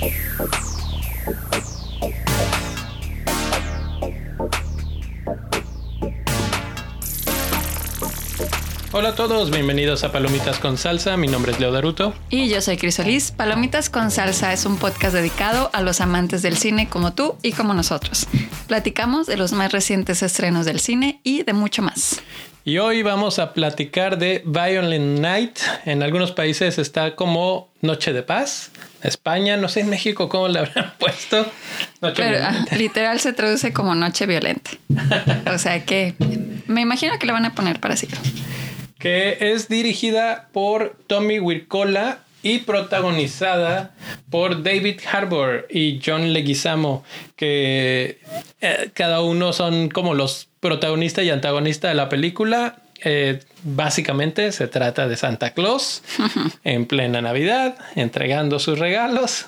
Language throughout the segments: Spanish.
Thank you. Hola a todos, bienvenidos a Palomitas con Salsa. Mi nombre es Leo Daruto. Y yo soy Crisolis. Palomitas con Salsa es un podcast dedicado a los amantes del cine como tú y como nosotros. Platicamos de los más recientes estrenos del cine y de mucho más. Y hoy vamos a platicar de Violent Night. En algunos países está como Noche de Paz. España, no sé en México cómo le habrán puesto. Noche Pero, ah, literal se traduce como Noche Violenta. o sea que me imagino que le van a poner para así que es dirigida por Tommy Wirkola y protagonizada por David Harbour y John Leguizamo, que eh, cada uno son como los protagonistas y antagonistas de la película. Eh, básicamente se trata de Santa Claus en plena Navidad, entregando sus regalos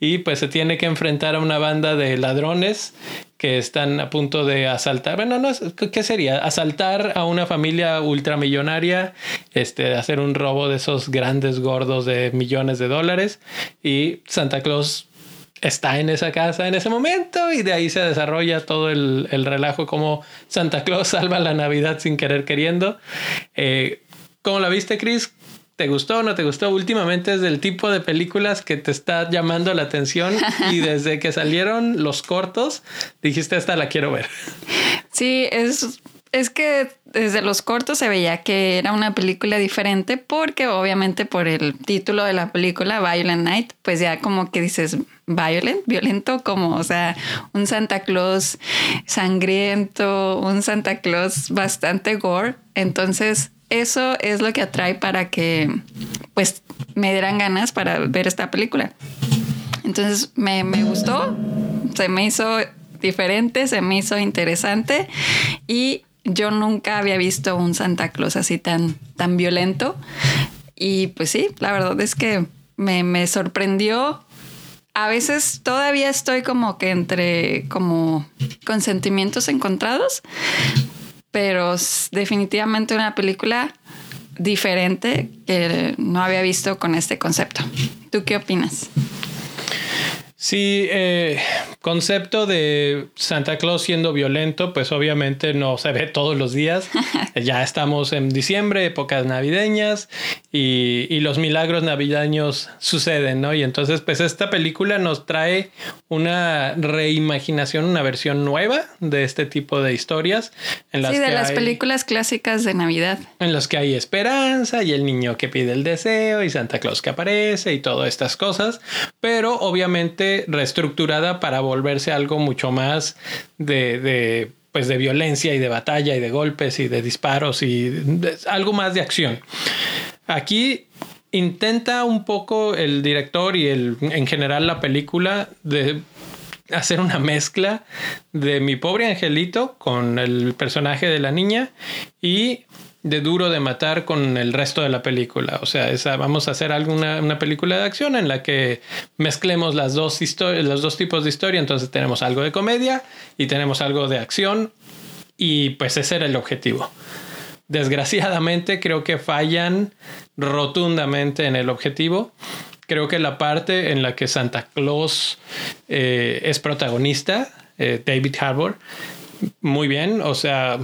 y pues se tiene que enfrentar a una banda de ladrones que están a punto de asaltar, bueno, no, ¿qué sería? Asaltar a una familia ultramillonaria, este, hacer un robo de esos grandes gordos de millones de dólares y Santa Claus está en esa casa en ese momento y de ahí se desarrolla todo el, relajo como Santa Claus salva la Navidad sin querer queriendo. Eh, ¿Cómo la viste, Chris? ¿Te gustó o no te gustó? Últimamente es del tipo de películas que te está llamando la atención y desde que salieron los cortos dijiste esta la quiero ver. Sí, es es que desde los cortos se veía que era una película diferente porque obviamente por el título de la película, Violent Night, pues ya como que dices violent, violento, como, o sea, un Santa Claus sangriento, un Santa Claus bastante gore. Entonces, eso es lo que atrae para que, pues, me dieran ganas para ver esta película. Entonces, me, me gustó, se me hizo diferente, se me hizo interesante y yo nunca había visto un Santa Claus así tan, tan violento. Y pues sí, la verdad es que me, sorprendió. A veces todavía estoy como que entre como con sentimientos encontrados, pero definitivamente una película diferente que no había visto con este concepto. ¿Tú qué opinas? Sí, eh, concepto de Santa Claus siendo violento, pues obviamente no se ve todos los días. ya estamos en diciembre, épocas navideñas, y, y, los milagros navideños suceden, ¿no? Y entonces, pues esta película nos trae una reimaginación, una versión nueva de este tipo de historias. En las sí, de las películas clásicas de Navidad. En las que hay esperanza y el niño que pide el deseo y Santa Claus que aparece y todas estas cosas, pero obviamente reestructurada para volverse algo mucho más de, pues de violencia y de batalla y de golpes y de disparos y algo más de acción. Aquí intenta un poco el director y el, en general la película de hacer una mezcla de mi pobre angelito con el personaje de la niña y de duro de matar con el resto de la película. O sea, vamos a hacer alguna una película de acción en la que mezclemos las dos los dos tipos de historia. Entonces tenemos algo de comedia y tenemos algo de acción. Y pues ese era el objetivo. Desgraciadamente creo que fallan rotundamente en el objetivo. Creo que la parte en la que Santa Claus eh, es protagonista, eh, David Harbour, muy bien, o sea,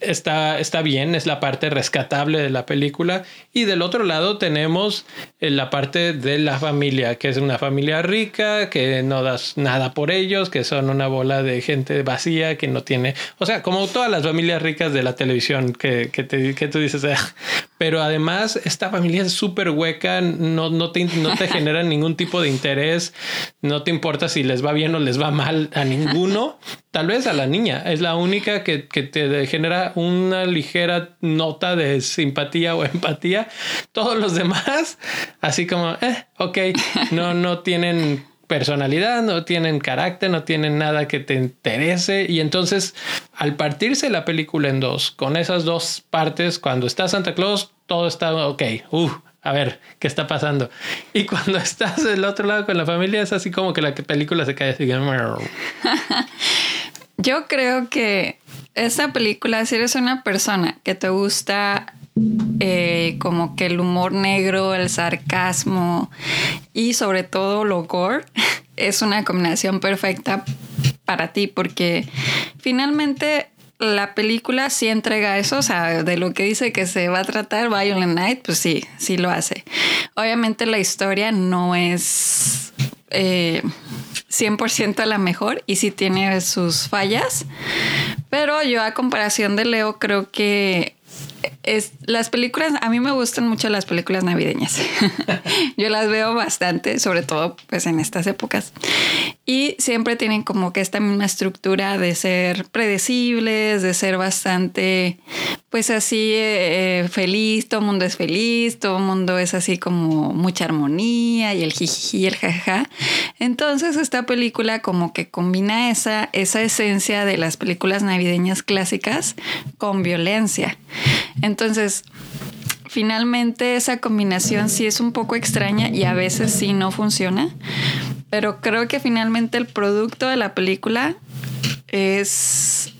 está, está bien, es la parte rescatable de la película. Y del otro lado tenemos eh, la parte de la familia, que es una familia rica, que no das nada por ellos, que son una bola de gente vacía, que no tiene, o sea, como todas las familias ricas de la televisión, que, que, te, que tú dices, ah". Pero además esta familia es súper hueca, no, no, te, no te genera ningún tipo de interés, no te importa si les va bien o les va mal a ninguno, tal vez a la niña, es la única que, que te genera una ligera nota de simpatía o empatía. Todos los demás, así como, eh, ok, no, no tienen personalidad, no tienen carácter, no tienen nada que te interese. Y entonces, al partirse la película en dos, con esas dos partes, cuando está Santa Claus, todo está ok. Uh, a ver, ¿qué está pasando? Y cuando estás del otro lado con la familia, es así como que la película se cae así. Yo creo que esta película, si eres una persona que te gusta eh, como que el humor negro, el sarcasmo y sobre todo lo gore, es una combinación perfecta para ti porque finalmente la película sí entrega eso, o sea, de lo que dice que se va a tratar Violent Night, pues sí, sí lo hace. Obviamente la historia no es eh, 100% la mejor y sí tiene sus fallas, pero yo a comparación de Leo creo que es, las películas, a mí me gustan mucho las películas navideñas. Yo las veo bastante, sobre todo pues en estas épocas. Y siempre tienen como que esta misma estructura de ser predecibles, de ser bastante, pues así eh, feliz, todo el mundo es feliz, todo el mundo es así como mucha armonía y el jiji y el jaja. Entonces esta película como que combina esa, esa esencia de las películas navideñas clásicas con violencia. Entonces, finalmente esa combinación sí es un poco extraña y a veces sí no funciona, pero creo que finalmente el producto de la película es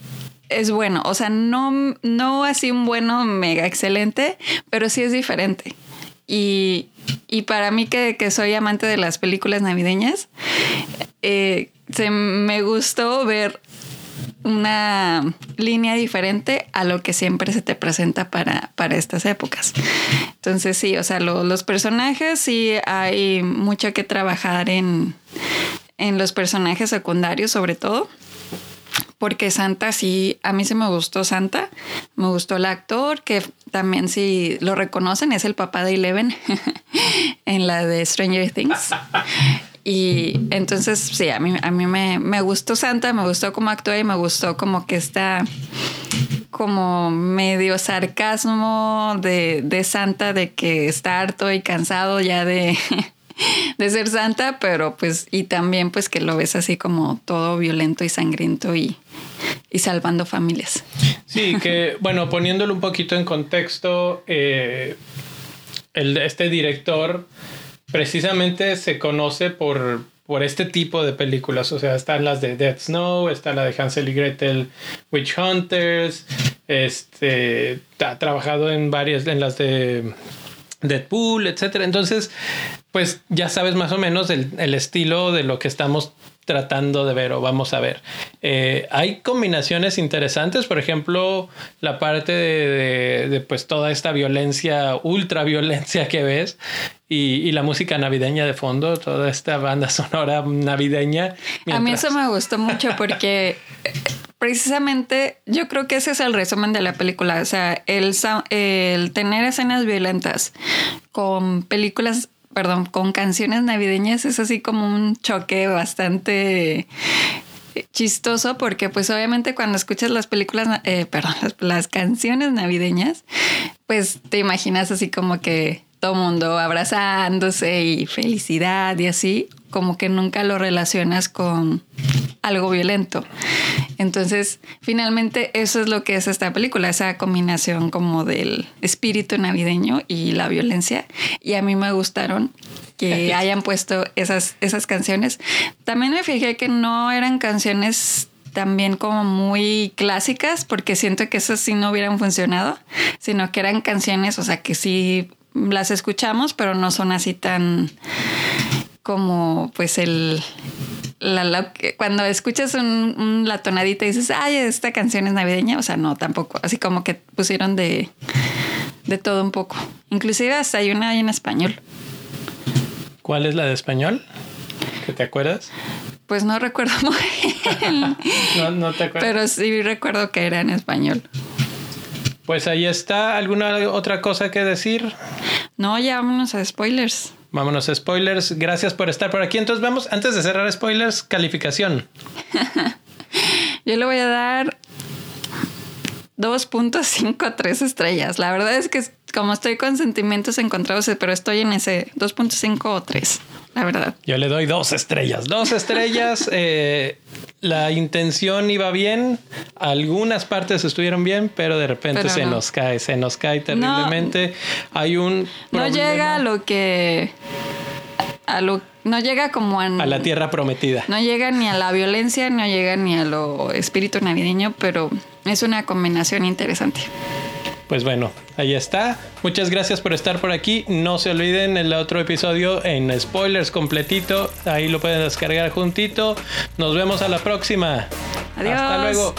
es bueno, o sea, no, no así un bueno mega excelente, pero sí es diferente. Y, para mí que, soy amante de las películas navideñas, eh, se, me gustó ver una línea diferente a lo que siempre se te presenta para, para estas épocas. Entonces sí, o sea, los personajes sí hay mucho que trabajar en, en los personajes secundarios sobre todo. Porque Santa sí, a mí sí me gustó Santa, me gustó el actor, que también si lo reconocen, es el papá de Eleven en la de Stranger Things. Y entonces, sí, a mí, a mí me, gustó Santa, me gustó cómo actuó y me gustó como que está como medio sarcasmo de, de Santa, de que está harto y cansado ya de, de ser Santa, pero pues, y también pues que lo ves así como todo violento y sangriento y, y salvando familias. Sí, que bueno, poniéndolo un poquito en contexto, eh, el, este director precisamente se conoce por, por este tipo de películas. O sea, están las de Dead Snow, está la de Hansel y Gretel Witch Hunters, este, ha trabajado en varias, en las de Deadpool, etcétera. Entonces, pues ya sabes más o menos el, el, estilo de lo que estamos tratando de ver o vamos a ver. Eh, hay combinaciones interesantes, por ejemplo, la parte de, pues toda esta violencia, ultra violencia que ves y, la música navideña de fondo, toda esta banda sonora navideña. A mí eso me gustó mucho porque precisamente yo creo que ese es el resumen de la película, o sea, el, el tener escenas violentas con películas perdón, con canciones navideñas es así como un choque bastante chistoso porque pues obviamente cuando escuchas las películas, eh, perdón, las, canciones navideñas, pues te imaginas así como que todo mundo abrazándose y felicidad y así, como que nunca lo relacionas con algo violento. Entonces, finalmente eso es lo que es esta película, esa combinación como del espíritu navideño y la violencia. Y a mí me gustaron que hayan puesto esas, esas canciones. También me fijé que no eran canciones también como muy clásicas, porque siento que esas sí no hubieran funcionado, sino que eran canciones, o sea, que sí las escuchamos, pero no son así tan como pues el cuando escuchas un, la tonadita y dices, ay, esta canción es navideña, o sea, no, tampoco, así como que pusieron de, de todo un poco. Inclusive hasta hay una en español. ¿Cuál es la de español? ¿Que te acuerdas? Pues no recuerdo muy bien. no, no te acuerdas. Pero sí recuerdo que era en español. Pues ahí está. ¿Alguna otra cosa que decir? No, ya vámonos a spoilers. Vámonos a spoilers. Gracias por estar por aquí. Entonces vamos, antes de cerrar spoilers, calificación. Yo le voy a dar 2.5 3 estrellas. La verdad es que como estoy con sentimientos encontrados, pero estoy en ese 2.5 o 3, la verdad. Yo le doy dos estrellas. Dos estrellas. eh, la intención iba bien, algunas partes estuvieron bien, pero de repente se nos cae, se nos cae terriblemente. Hay un... No llega a lo que... A lo, no llega como a, a la tierra prometida. No llega ni a la violencia, no llega ni a lo espíritu navideño, pero es una combinación interesante. Pues bueno, ahí está. Muchas gracias por estar por aquí. No se olviden el otro episodio en spoilers completito. Ahí lo pueden descargar juntito. Nos vemos a la próxima. Adiós. Hasta luego.